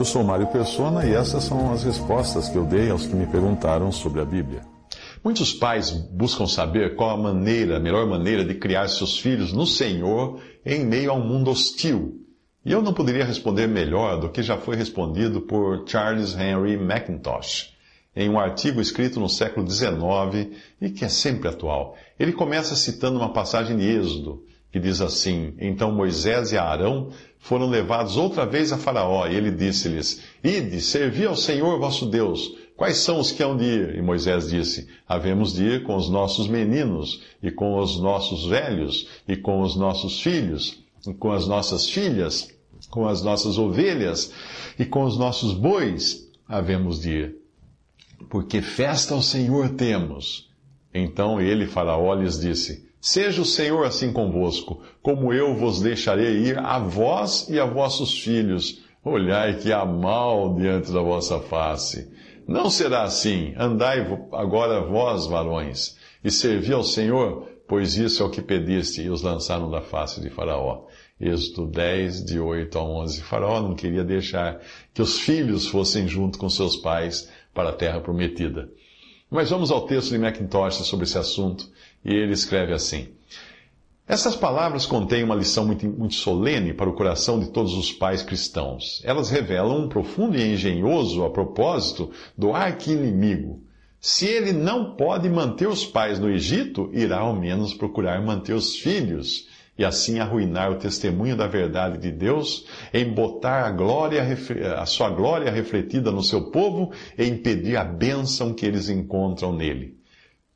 Eu sou Mário Persona e essas são as respostas que eu dei aos que me perguntaram sobre a Bíblia. Muitos pais buscam saber qual a maneira, a melhor maneira de criar seus filhos no Senhor em meio a um mundo hostil. E eu não poderia responder melhor do que já foi respondido por Charles Henry Mackintosh em um artigo escrito no século XIX e que é sempre atual. Ele começa citando uma passagem de Êxodo, que diz assim: Então Moisés e Arão foram levados outra vez a Faraó, e ele disse-lhes: Ide, servi ao Senhor vosso Deus. Quais são os que hão de ir? E Moisés disse: Havemos de ir com os nossos meninos, e com os nossos velhos, e com os nossos filhos, e com as nossas filhas, com as nossas ovelhas, e com os nossos bois, havemos de ir. Porque festa ao Senhor temos. Então ele, Faraó, lhes disse: Seja o Senhor assim convosco, como eu vos deixarei ir a vós e a vossos filhos. Olhai que há mal diante da vossa face. Não será assim. Andai agora vós, varões, e servi ao Senhor, pois isso é o que pediste. E os lançaram da face de Faraó. Êxodo 10, de 8 a 11. Faraó não queria deixar que os filhos fossem junto com seus pais para a terra prometida. Mas vamos ao texto de Macintosh sobre esse assunto, e ele escreve assim. Essas palavras contêm uma lição muito, muito, solene para o coração de todos os pais cristãos. Elas revelam um profundo e engenhoso a propósito do arqui-inimigo. Se ele não pode manter os pais no Egito, irá ao menos procurar manter os filhos e assim arruinar o testemunho da verdade de Deus, embotar a, glória, a sua glória refletida no seu povo e impedir a bênção que eles encontram nele.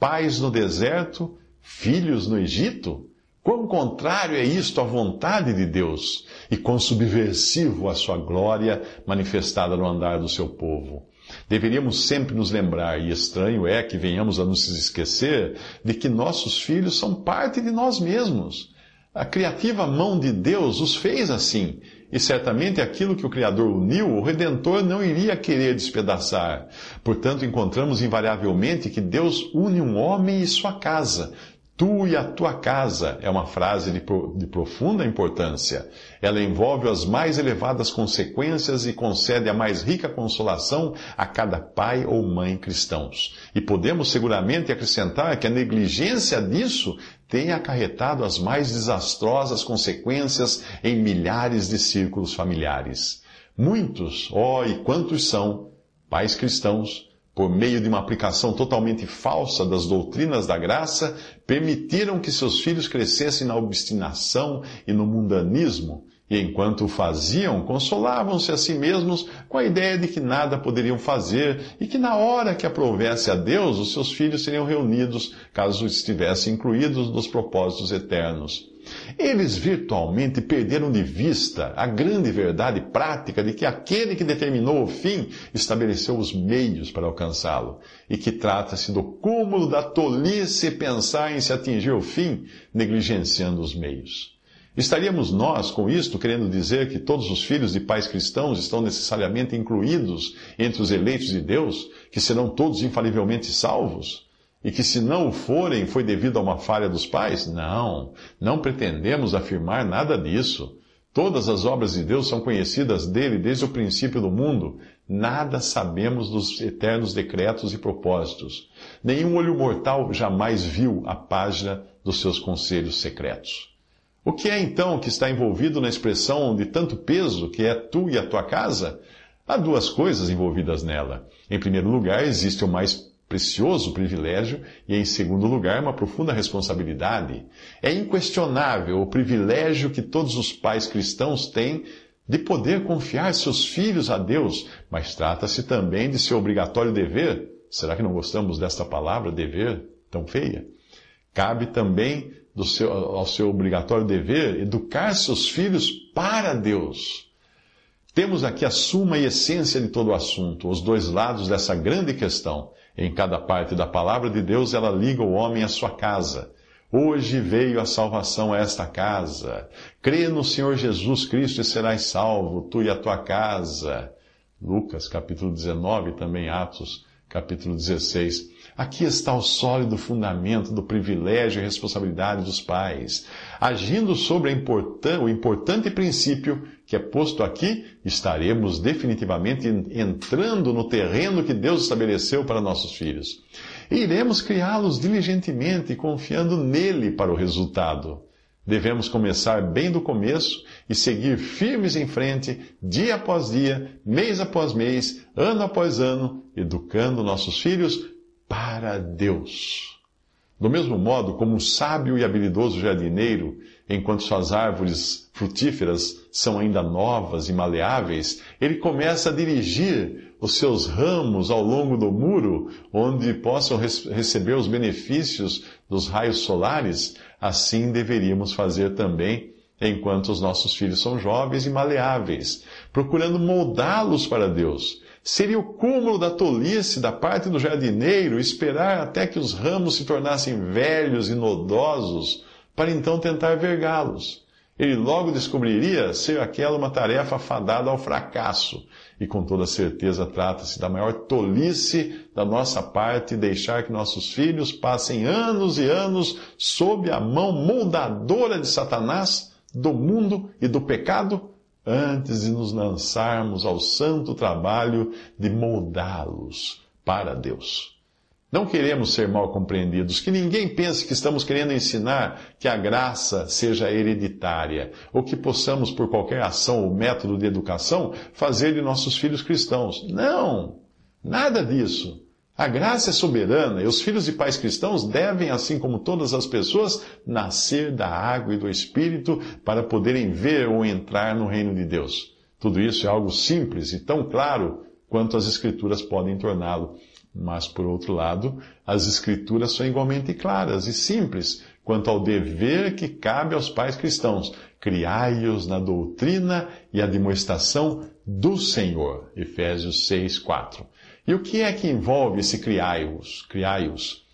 Pais no deserto, filhos no Egito? Quão contrário é isto à vontade de Deus e quão subversivo a sua glória manifestada no andar do seu povo. Deveríamos sempre nos lembrar, e estranho é que venhamos a nos esquecer, de que nossos filhos são parte de nós mesmos. A criativa mão de Deus os fez assim, e certamente aquilo que o Criador uniu, o Redentor não iria querer despedaçar. Portanto, encontramos invariavelmente que Deus une um homem e sua casa, Tu e a tua casa é uma frase de, de, profunda importância. Ela envolve as mais elevadas consequências e concede a mais rica consolação a cada pai ou mãe cristãos. E podemos seguramente acrescentar que a negligência disso tem acarretado as mais desastrosas consequências em milhares de círculos familiares. Muitos, ó, oh, e quantos são, pais cristãos, por meio de uma aplicação totalmente falsa das doutrinas da graça, permitiram que seus filhos crescessem na obstinação e no mundanismo, e enquanto o faziam, consolavam-se a si mesmos com a ideia de que nada poderiam fazer e que na hora que aprovesse a Deus, os seus filhos seriam reunidos, caso estivessem incluídos nos propósitos eternos. Eles virtualmente perderam de vista a grande verdade prática de que aquele que determinou o fim estabeleceu os meios para alcançá-lo, e que trata-se do cúmulo da tolice pensar em se atingir o fim, negligenciando os meios. Estaríamos nós, com isto, querendo dizer que todos os filhos de pais cristãos estão necessariamente incluídos entre os eleitos de Deus, que serão todos infalivelmente salvos? E que se não o forem, foi devido a uma falha dos pais? Não, não pretendemos afirmar nada disso. Todas as obras de Deus são conhecidas dele desde o princípio do mundo. Nada sabemos dos eternos decretos e propósitos. Nenhum olho mortal jamais viu a página dos seus conselhos secretos. O que é então que está envolvido na expressão de tanto peso que é tu e a tua casa? Há duas coisas envolvidas nela. Em primeiro lugar, existe o mais precioso privilégio e, em segundo lugar, uma profunda responsabilidade. É inquestionável o privilégio que todos os pais cristãos têm de poder confiar seus filhos a Deus, mas trata-se também de seu obrigatório dever. Será que não gostamos desta palavra, dever, tão feia? Cabe também do seu, ao seu obrigatório dever, educar seus filhos para Deus. Temos aqui a suma e essência de todo o assunto, os dois lados dessa grande questão. Em cada parte da palavra de Deus, ela liga o homem à sua casa. Hoje veio a salvação a esta casa. Crê no Senhor Jesus Cristo e serás salvo, tu e a tua casa. Lucas capítulo 19, também Atos capítulo 16. Aqui está o sólido fundamento do privilégio e responsabilidade dos pais. Agindo sobre o importante princípio que é posto aqui, estaremos definitivamente entrando no terreno que Deus estabeleceu para nossos filhos. E iremos criá-los diligentemente, confiando nele para o resultado. Devemos começar bem do começo e seguir firmes em frente, dia após dia, mês após mês, ano após ano, educando nossos filhos para Deus. Do mesmo modo como um sábio e habilidoso jardineiro, enquanto suas árvores frutíferas são ainda novas e maleáveis, ele começa a dirigir os seus ramos ao longo do muro, onde possam receber os benefícios dos raios solares, assim deveríamos fazer também enquanto os nossos filhos são jovens e maleáveis, procurando moldá-los para Deus. Seria o cúmulo da tolice da parte do jardineiro esperar até que os ramos se tornassem velhos e nodosos para então tentar vergá-los. Ele logo descobriria ser aquela uma tarefa fadada ao fracasso. E com toda certeza trata-se da maior tolice da nossa parte deixar que nossos filhos passem anos e anos sob a mão moldadora de Satanás, do mundo e do pecado, antes de nos lançarmos ao santo trabalho de moldá-los para Deus. Não queremos ser mal compreendidos, que ninguém pense que estamos querendo ensinar que a graça seja hereditária, ou que possamos, por qualquer ação ou método de educação, fazer de nossos filhos cristãos. Não! Nada disso. A graça é soberana e os filhos de pais cristãos devem, assim como todas as pessoas, nascer da água e do Espírito para poderem ver ou entrar no reino de Deus. Tudo isso é algo simples e tão claro quanto as Escrituras podem torná-lo. Mas, por outro lado, as Escrituras são igualmente claras e simples quanto ao dever que cabe aos pais cristãos. Criai-os na doutrina e admoestação do Senhor. Efésios 6, 4. E o que é que envolve esse criai-os? Criai-os?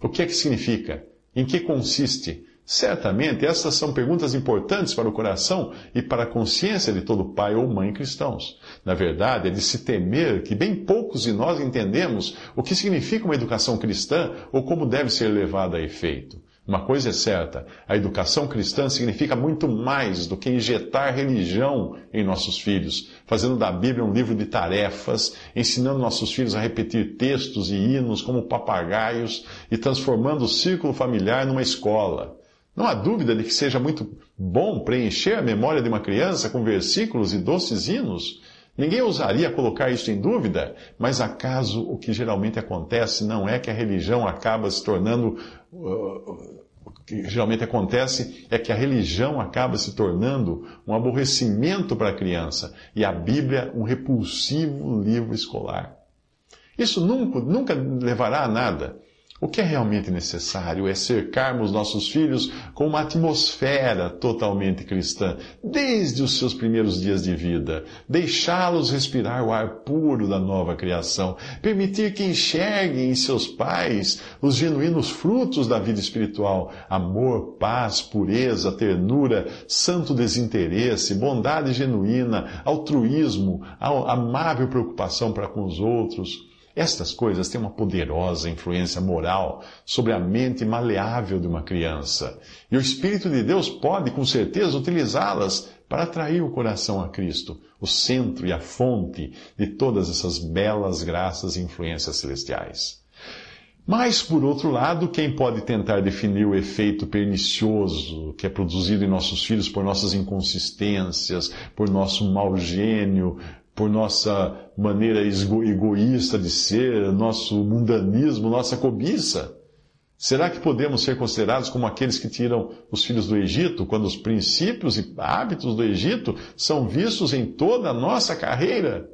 O que é que significa? Em que consiste? Certamente, essas são perguntas importantes para o coração e para a consciência de todo pai ou mãe cristãos. Na verdade, é de se temer que bem poucos de nós entendemos o que significa uma educação cristã ou como deve ser levada a efeito. Uma coisa é certa, a educação cristã significa muito mais do que injetar religião em nossos filhos, fazendo da Bíblia um livro de tarefas, ensinando nossos filhos a repetir textos e hinos como papagaios e transformando o círculo familiar numa escola. Não há dúvida de que seja muito bom preencher a memória de uma criança com versículos e doces hinos. Ninguém ousaria colocar isso em dúvida, mas acaso o que geralmente acontece não é que a religião acaba se tornando uh, que geralmente acontece é que a religião acaba se tornando um aborrecimento para a criança e a Bíblia um repulsivo livro escolar. Isso nunca, nunca levará a nada. O que é realmente necessário é cercarmos nossos filhos com uma atmosfera totalmente cristã, desde os seus primeiros dias de vida, deixá-los respirar o ar puro da nova criação, permitir que enxerguem em seus pais os genuínos frutos da vida espiritual: amor, paz, pureza, ternura, santo desinteresse, bondade genuína, altruísmo, amável preocupação para com os outros estas coisas têm uma poderosa influência moral sobre a mente maleável de uma criança. E o Espírito de Deus pode, com certeza, utilizá-las para atrair o coração a Cristo, o centro e a fonte de todas essas belas graças e influências celestiais. Mas, por outro lado, quem pode tentar definir o efeito pernicioso que é produzido em nossos filhos por nossas inconsistências, por nosso mau gênio, por nossa maneira egoísta de ser, nosso mundanismo, nossa cobiça? Será que podemos ser considerados como aqueles que tiram os filhos do Egito, quando os princípios e hábitos do Egito são vistos em toda a nossa carreira?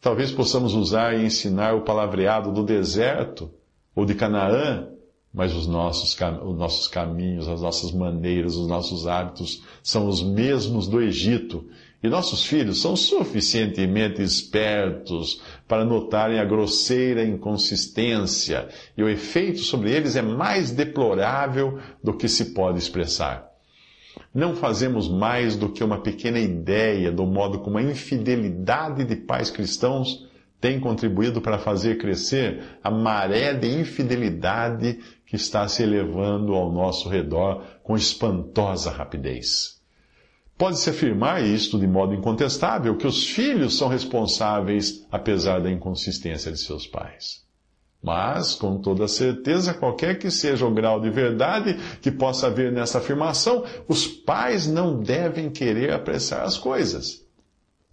Talvez possamos usar e ensinar o palavreado do deserto ou de Canaã mas os nossos, os nossos caminhos, as nossas maneiras, os nossos hábitos são os mesmos do Egito. E nossos filhos são suficientemente espertos para notarem a grosseira inconsistência, e o efeito sobre eles é mais deplorável do que se pode expressar. Não fazemos mais do que uma pequena ideia do modo como a infidelidade de pais cristãos tem contribuído para fazer crescer a maré de infidelidade que está se elevando ao nosso redor com espantosa rapidez. Pode-se afirmar isto de modo incontestável, que os filhos são responsáveis apesar da inconsistência de seus pais. Mas, com toda certeza, qualquer que seja o grau de verdade que possa haver nessa afirmação, os pais não devem querer apressar as coisas.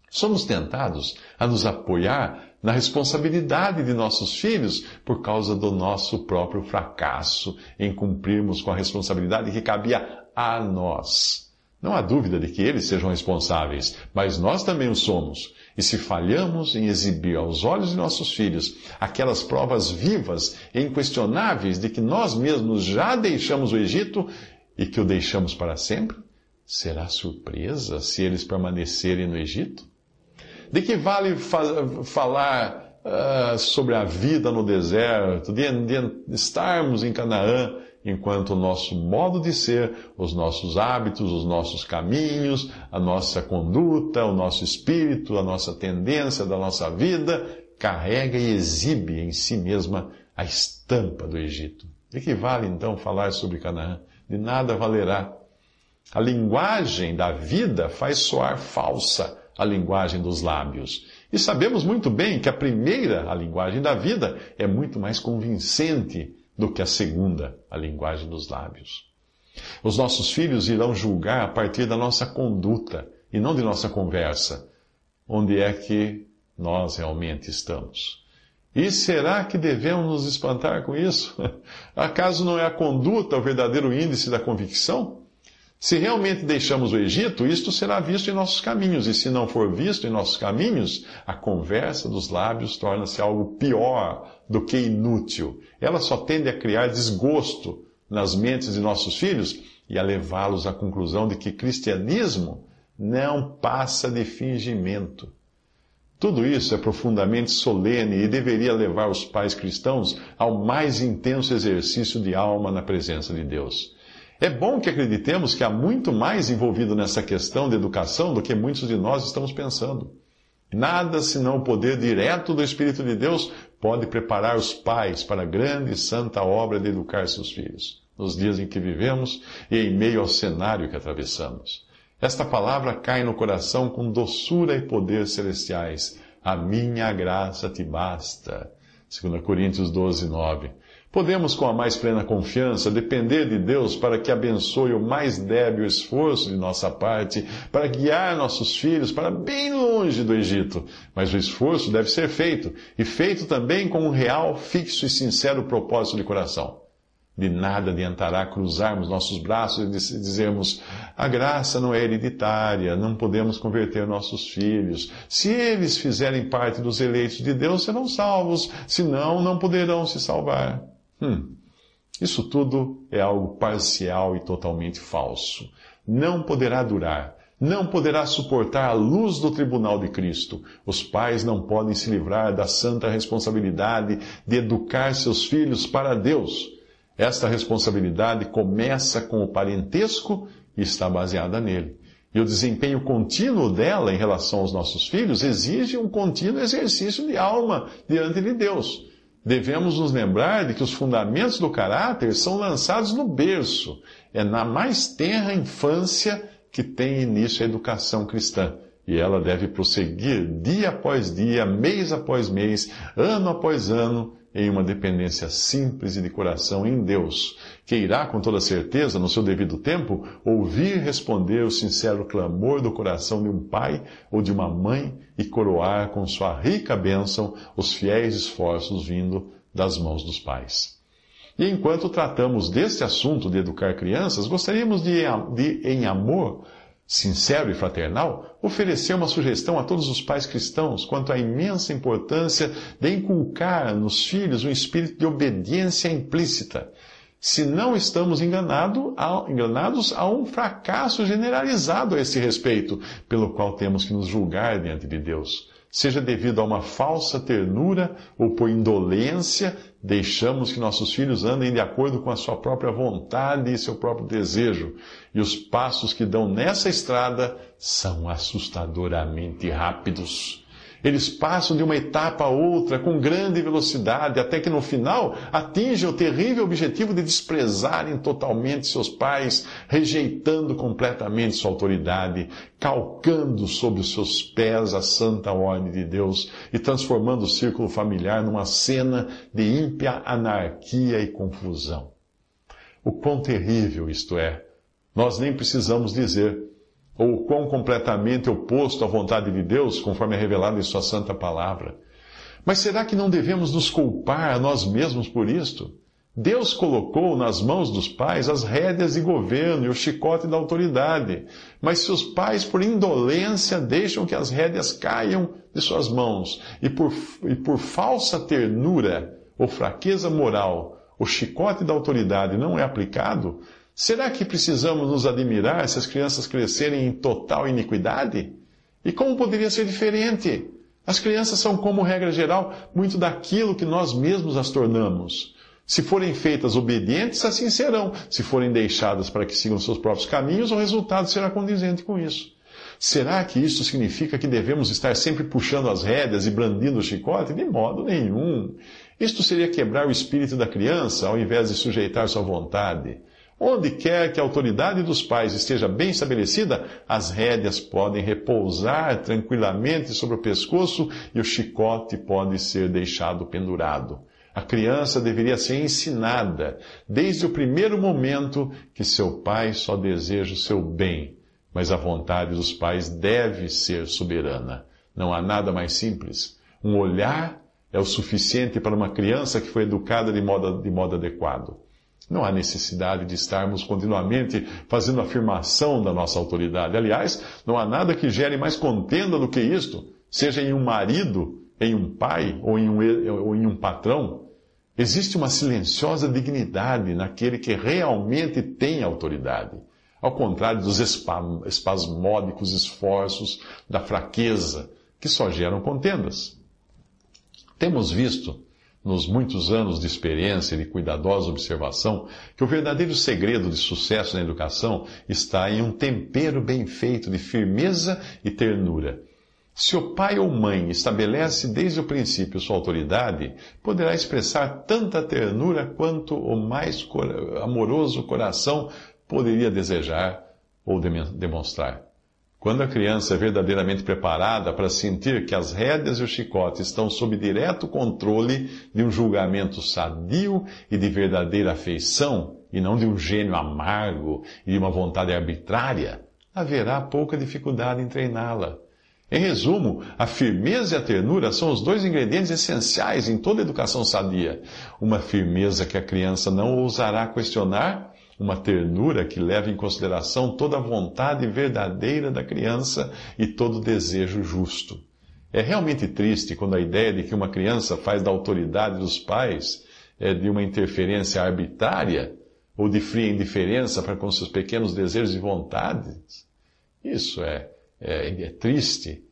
Somos tentados a nos apoiar na responsabilidade de nossos filhos por causa do nosso próprio fracasso em cumprirmos com a responsabilidade que cabia a nós. Não há dúvida de que eles sejam responsáveis, mas nós também o somos. E se falhamos em exibir aos olhos de nossos filhos aquelas provas vivas e inquestionáveis de que nós mesmos já deixamos o Egito e que o deixamos para sempre, será surpresa se eles permanecerem no Egito? De que vale fa falar uh, sobre a vida no deserto, de, de estarmos em Canaã, enquanto o nosso modo de ser, os nossos hábitos, os nossos caminhos, a nossa conduta, o nosso espírito, a nossa tendência da nossa vida, carrega e exibe em si mesma a estampa do Egito. De que vale então falar sobre Canaã? De nada valerá. A linguagem da vida faz soar falsa a linguagem dos lábios. E sabemos muito bem que a primeira, a linguagem da vida, é muito mais convincente do que a segunda, a linguagem dos lábios. Os nossos filhos irão julgar a partir da nossa conduta e não de nossa conversa, onde é que nós realmente estamos. E será que devemos nos espantar com isso? Acaso não é a conduta o verdadeiro índice da convicção? Se realmente deixamos o Egito, isto será visto em nossos caminhos, e se não for visto em nossos caminhos, a conversa dos lábios torna-se algo pior do que inútil. Ela só tende a criar desgosto nas mentes de nossos filhos e a levá-los à conclusão de que cristianismo não passa de fingimento. Tudo isso é profundamente solene e deveria levar os pais cristãos ao mais intenso exercício de alma na presença de Deus. É bom que acreditemos que há muito mais envolvido nessa questão de educação do que muitos de nós estamos pensando. Nada senão o poder direto do Espírito de Deus pode preparar os pais para a grande e santa obra de educar seus filhos, nos dias em que vivemos e em meio ao cenário que atravessamos. Esta palavra cai no coração com doçura e poder celestiais. A minha graça te basta. 2 Coríntios 12, 9. Podemos, com a mais plena confiança, depender de Deus para que abençoe o mais débil esforço de nossa parte, para guiar nossos filhos para bem longe do Egito. Mas o esforço deve ser feito, e feito também com um real, fixo e sincero propósito de coração. De nada adiantará cruzarmos nossos braços e dizermos: a graça não é hereditária, não podemos converter nossos filhos. Se eles fizerem parte dos eleitos de Deus, serão salvos, senão, não poderão se salvar. Hum, isso tudo é algo parcial e totalmente falso. Não poderá durar. Não poderá suportar a luz do tribunal de Cristo. Os pais não podem se livrar da santa responsabilidade de educar seus filhos para Deus. Esta responsabilidade começa com o parentesco e está baseada nele. E o desempenho contínuo dela em relação aos nossos filhos exige um contínuo exercício de alma diante de Deus devemos nos lembrar de que os fundamentos do caráter são lançados no berço. É na mais tenra infância que tem início a educação cristã. E ela deve prosseguir dia após dia, mês após mês, ano após ano, em uma dependência simples e de coração em Deus, que irá, com toda certeza, no seu devido tempo, ouvir responder o sincero clamor do coração de um pai ou de uma mãe e coroar com sua rica bênção os fiéis esforços vindo das mãos dos pais. E enquanto tratamos deste assunto de educar crianças, gostaríamos de, de em amor, sincero e fraternal, oferecer uma sugestão a todos os pais cristãos quanto à imensa importância de inculcar nos filhos um espírito de obediência implícita, se não estamos enganado, enganados a um fracasso generalizado a esse respeito, pelo qual temos que nos julgar diante de Deus. Seja devido a uma falsa ternura ou por indolência, deixamos que nossos filhos andem de acordo com a sua própria vontade e seu próprio desejo. E os passos que dão nessa estrada são assustadoramente rápidos. Eles passam de uma etapa a outra com grande velocidade, até que no final atingem o terrível objetivo de desprezarem totalmente seus pais, rejeitando completamente sua autoridade, calcando sobre os seus pés a santa ordem de Deus e transformando o círculo familiar numa cena de ímpia anarquia e confusão. O quão terrível isto é! Nós nem precisamos dizer ou quão completamente oposto à vontade de Deus, conforme é revelado em Sua Santa Palavra. Mas será que não devemos nos culpar a nós mesmos por isto? Deus colocou nas mãos dos pais as rédeas de governo e o chicote da autoridade. Mas se os pais, por indolência, deixam que as rédeas caiam de suas mãos e por, e por falsa ternura ou fraqueza moral, o chicote da autoridade não é aplicado, Será que precisamos nos admirar se as crianças crescerem em total iniquidade? E como poderia ser diferente? As crianças são, como regra geral, muito daquilo que nós mesmos as tornamos. Se forem feitas obedientes, assim serão. Se forem deixadas para que sigam seus próprios caminhos, o resultado será condizente com isso. Será que isso significa que devemos estar sempre puxando as rédeas e brandindo o chicote? De modo nenhum. Isto seria quebrar o espírito da criança ao invés de sujeitar sua vontade. Onde quer que a autoridade dos pais esteja bem estabelecida, as rédeas podem repousar tranquilamente sobre o pescoço e o chicote pode ser deixado pendurado. A criança deveria ser ensinada desde o primeiro momento que seu pai só deseja o seu bem, mas a vontade dos pais deve ser soberana. Não há nada mais simples. Um olhar é o suficiente para uma criança que foi educada de modo, de modo adequado. Não há necessidade de estarmos continuamente fazendo afirmação da nossa autoridade. Aliás, não há nada que gere mais contenda do que isto, seja em um marido, em um pai ou em um, ou em um patrão. Existe uma silenciosa dignidade naquele que realmente tem autoridade, ao contrário dos espasmódicos esforços da fraqueza, que só geram contendas. Temos visto nos muitos anos de experiência e de cuidadosa observação, que o verdadeiro segredo de sucesso na educação está em um tempero bem feito de firmeza e ternura. Se o pai ou mãe estabelece desde o princípio sua autoridade, poderá expressar tanta ternura quanto o mais amoroso coração poderia desejar ou demonstrar. Quando a criança é verdadeiramente preparada para sentir que as rédeas e o chicote estão sob direto controle de um julgamento sadio e de verdadeira afeição, e não de um gênio amargo e de uma vontade arbitrária, haverá pouca dificuldade em treiná-la. Em resumo, a firmeza e a ternura são os dois ingredientes essenciais em toda educação sadia. Uma firmeza que a criança não ousará questionar uma ternura que leva em consideração toda a vontade verdadeira da criança e todo o desejo justo. É realmente triste quando a ideia de que uma criança faz da autoridade dos pais é de uma interferência arbitrária ou de fria indiferença para com seus pequenos desejos e vontades. Isso é, é, é triste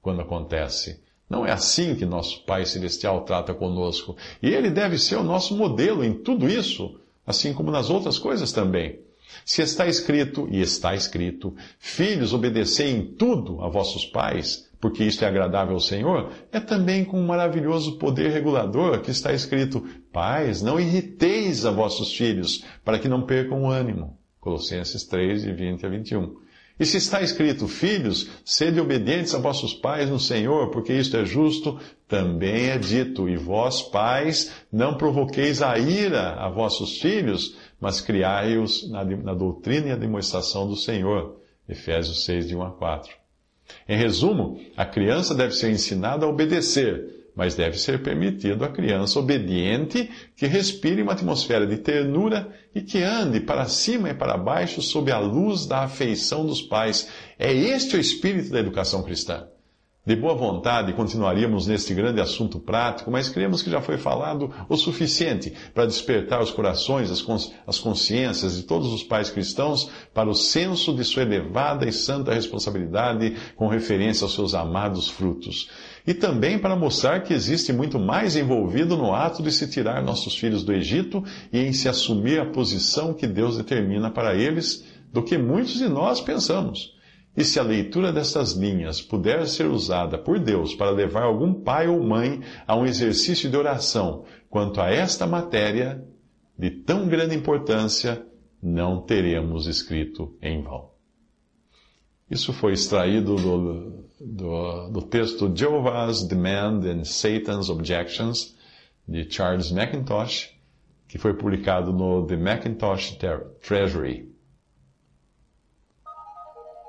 quando acontece. Não é assim que nosso Pai Celestial trata conosco. E Ele deve ser o nosso modelo em tudo isso assim como nas outras coisas também. Se está escrito, e está escrito, filhos, obedecei em tudo a vossos pais, porque isto é agradável ao Senhor, é também com um maravilhoso poder regulador que está escrito, pais, não irriteis a vossos filhos, para que não percam o ânimo. Colossenses 3, de 20 a 21. E se está escrito, filhos, sede obedientes a vossos pais no Senhor, porque isto é justo, também é dito, e vós, pais, não provoqueis a ira a vossos filhos, mas criai-os na, na, doutrina e a demonstração do Senhor. Efésios 6, de 1 a 4. Em resumo, a criança deve ser ensinada a obedecer, mas deve ser permitido à criança obediente que respire uma atmosfera de ternura e que ande para cima e para baixo sob a luz da afeição dos pais. É este o espírito da educação cristã. De boa vontade, continuaríamos neste grande assunto prático, mas cremos que já foi falado o suficiente para despertar os corações, as consciências de todos os pais cristãos para o senso de sua elevada e santa responsabilidade com referência aos seus amados frutos. E também para mostrar que existe muito mais envolvido no ato de se tirar nossos filhos do Egito e em se assumir a posição que Deus determina para eles do que muitos de nós pensamos. E se a leitura dessas linhas puder ser usada por Deus para levar algum pai ou mãe a um exercício de oração quanto a esta matéria de tão grande importância, não teremos escrito em vão. Isso foi extraído do, do, do texto Jehovah's Demand and Satan's Objections, de Charles McIntosh, que foi publicado no The Macintosh Treasury.